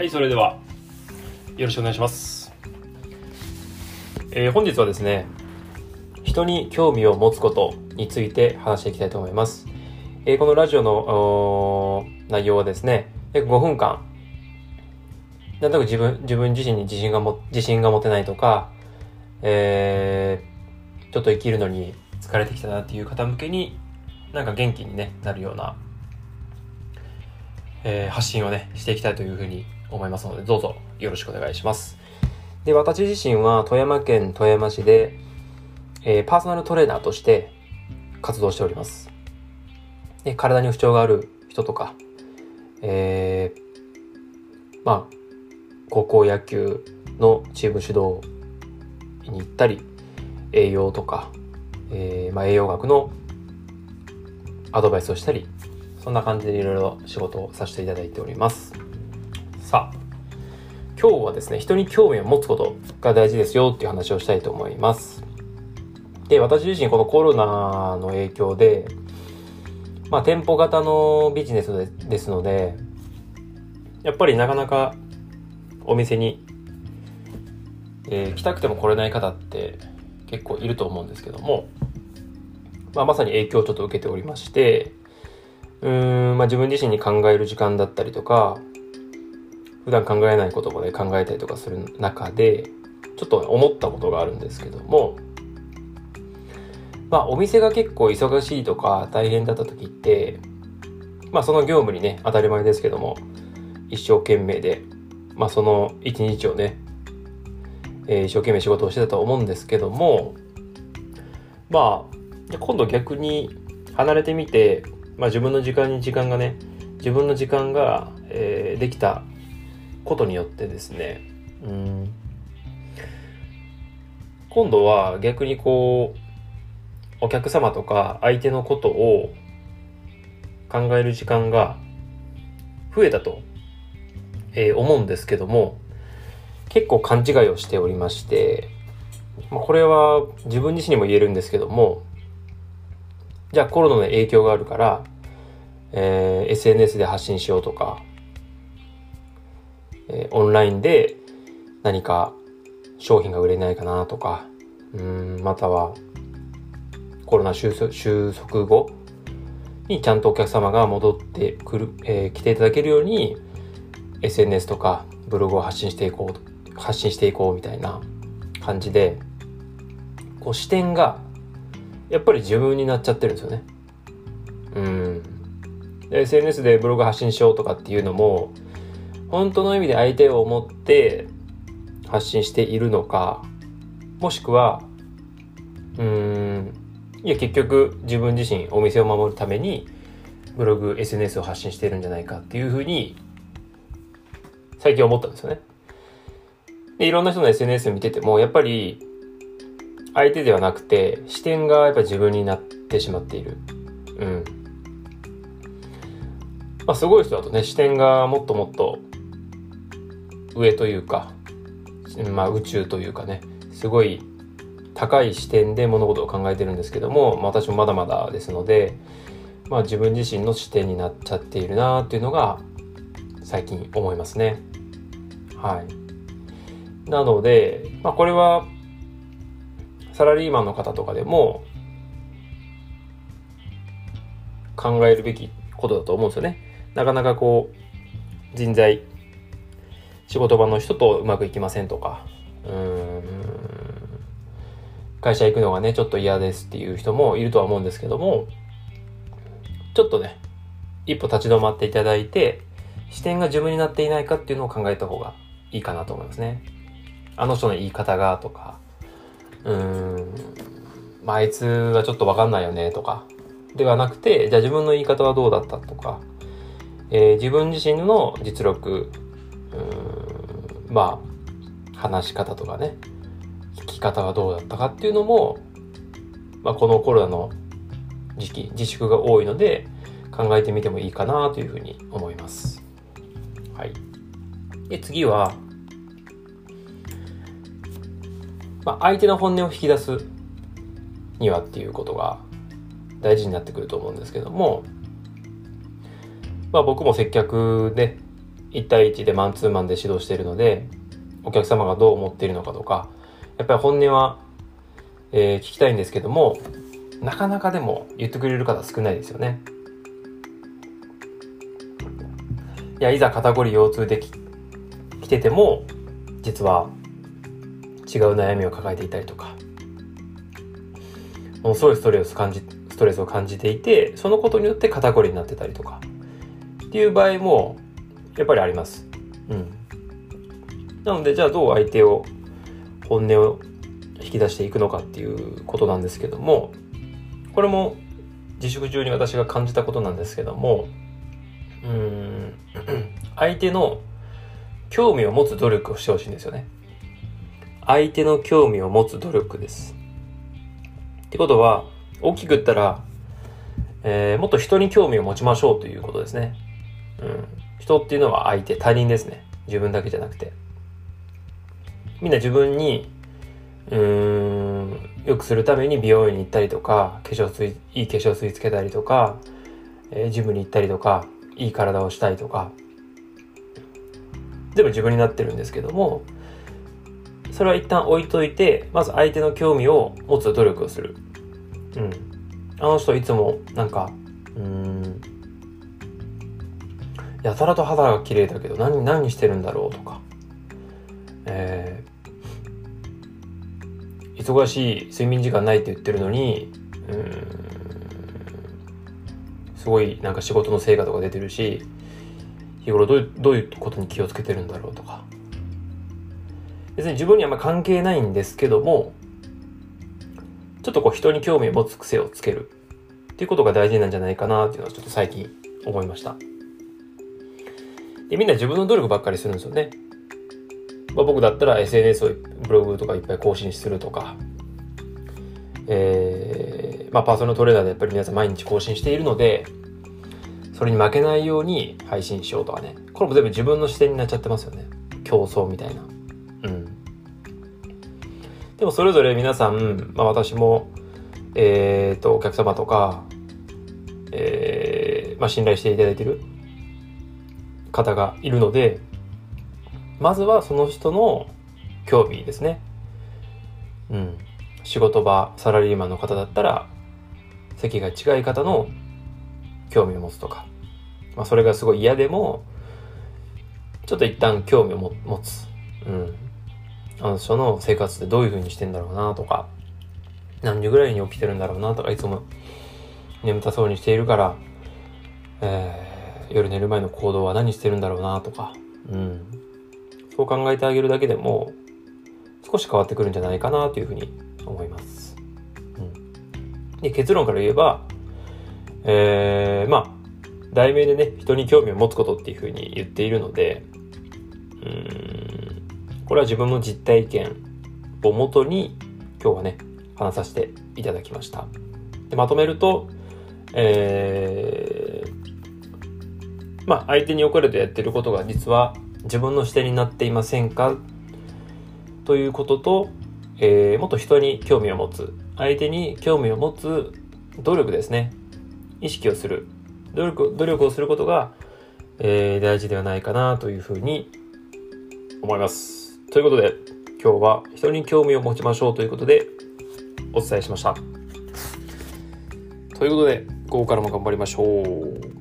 はい、それでは、よろしくお願いします。えー本日はですね、人に興味を持つことについて話していきたいと思います。えーこのラジオの内容はですね、約5分間、なんとなく自分、自分自身に自信がも、自信が持てないとか、えーちょっと生きるのに疲れてきたなっていう方向けに、なんか元気に、ね、なるような、えー発信をね、していきたいというふうに思いますので、どうぞよろしくお願いします。で、私自身は富山県富山市で、えーパーソナルトレーナーとして活動しております。で体に不調がある人とか、えーまあ、高校野球のチーム主導に行ったり、栄養とか、えーまあ、栄養学のアドバイスをしたり、そんな感じでいろいろ仕事をさせていただいております。さあ、今日はですね、人に興味を持つことが大事ですよっていう話をしたいと思います。で、私自身このコロナの影響で、まあ店舗型のビジネスでですので、やっぱりなかなかお店に、えー来たくても来れない方って結構いると思うんですけども、まあ、まさに影響をちょっと受けておりまして、うん、まあ、自分自身に考える時間だったりとか、普段考えないこともね、考えたりとかする中で、ちょっと思ったことがあるんですけども、まあ、お店が結構忙しいとか大変だった時って、まあ、その業務にね、当たり前ですけども、一生懸命で、まあ、その一日をね、えー一生懸命仕事をしてたと思うんですけども、まあ、今度逆に離れてみて、まあ、自分の時間に時間がね自分の時間が、えーできたことによってですね。うん。今度は逆にこうお客様とか相手のことを考える時間が増えたと、えー思うんですけども結構勘違いをしておりまして、まあ、これは自分自身にも言えるんですけどもじゃあコロナの影響があるから、えー SNS で発信しようとか、えーオンラインで何か商品が売れないかなとか、うん、またはコロナ収束収束後にちゃんとお客様が戻ってくる、えー来ていただけるように SNS とかブログを発信していこう、発信していこうみたいな感じで、こう視点がやっぱり自分になっちゃってるんですよね。うん。SNS でブログ発信しようとかっていうのも、本当の意味で相手を思って発信しているのか、もしくは、うーん、いや結局自分自身お店を守るためにブログ、SNS を発信しているんじゃないかっていうふうに最近思ったんですよね。で、いろんな人の SNS 見てても、やっぱり相手ではなくて視点がやっぱ自分になってしまっている。うん。まあすごい人だとね、視点がもっともっと上というか、まあ宇宙というかね、すごい高い視点で物事を考えてるんですけども、まあ私もまだまだですので、まあ自分自身の視点になっちゃっているなっていうのが最近思いますね。はい。なので、まあこれはサラリーマンの方とかでも考えるべきことだと思うんですよね。なかなかこう人材仕事場の人とうまくいきませんとか。うん。会社行くのがねちょっと嫌ですっていう人もいるとは思うんですけどもちょっとね一歩立ち止まっていただいて視点が自分になっていないかっていうのを考えた方がいいかなと思いますね。あの人の言い方がとか。うん、まあ、あいつはちょっとわかんないよねとか、ではなくて、じゃあ自分の言い方はどうだったとか、えー自分自身の実力、まあ、話し方とかね、聞き方はどうだったかっていうのも、まあ、このコロナの時期、自粛が多いので、考えてみてもいいかなというふうに思います。はい。で、次は、まあ、相手の本音を引き出すにはっていうことが大事になってくると思うんですけども、まあ僕も接客で、1対1でマンツーマンで指導しているのでお客様がどう思っているのかとかやっぱり本音は、えー、聞きたいんですけどもなかなかでも言ってくれる方少ないですよね。いやいざ肩こり腰痛でき来てても実は違う悩みを抱えていたりとかものすごいストレス感じストレスを感じていてそのことによって肩こりになってたりとかっていう場合もやっぱりあります。うん。なのでじゃあどう相手を本音を引き出していくのかっていうことなんですけどもこれも自粛中に私が感じたことなんですけどもうん相手の興味を持つ努力をしてほしいんですよね。相手の興味を持つ努力です。ってことは、大きく言ったら、えー、もっと人に興味を持ちましょうということですね。うん。人っていうのは相手、他人ですね。自分だけじゃなくて。みんな自分に、うーん、よくするために美容院に行ったりとか、化粧水、いい化粧水つけたりとか、えー、ジムに行ったりとか、いい体をしたいとか、全部自分になってるんですけども、それは一旦置いといて、まず相手の興味を持つ努力をする。うん。あの人いつもなんか、うん、やたらと肌が綺麗だけど何、何してるんだろうとか、えー、忙しい睡眠時間ないって言ってるのに、うん、すごいなんか仕事の成果とか出てるし、日頃どうどういうことに気をつけてるんだろうとか。別に自分にはあんま関係ないんですけどもちょっとこう人に興味を持つ癖をつけるっていうことが大事なんじゃないかなっていうのはちょっと最近思いました。でみんな自分の努力ばっかりするんですよね、まあ、僕だったら SNS をブログとかいっぱい更新するとかえー、まあパーソナルトレーナーでやっぱり皆さん毎日更新しているのでそれに負けないように配信しようとかね。これも全部自分の視点になっちゃってますよね。競争みたいな。うん。でもそれぞれ皆さん、まあ私も、えっ、ー、と、お客様とか、えー、まあ信頼していただいてる方がいるので、まずはその人の興味ですね。うん。仕事場、サラリーマンの方だったら、席が違い方の興味を持つとか、まあ、それがすごい嫌でも、ちょっと一旦興味を持つ。うん。あの人の生活ってどういう風にしてんだろうなとか、何時ぐらいに起きてるんだろうなとか、いつも眠たそうにしているから、えー、夜寝る前の行動は何してるんだろうなとか、うん。そう考えてあげるだけでも、少し変わってくるんじゃないかなというふうに思います。うん。で、結論から言えば、えー、まあ、題名でね、人に興味を持つことっていうふうに言っているので、うん、これは自分の実体験をもとに今日はね、話させていただきました。でまとめると、えー、まあ、相手におかれてやってることが実は自分の視点になっていませんか？ということと、えー、もっと人に興味を持つ、相手に興味を持つ努力ですね。意識をする。努力、努力をすることが、えー、大事ではないかなというふうに思います。ということで、今日は人に興味を持ちましょうということでお伝えしました。ということで、午後からも頑張りましょう。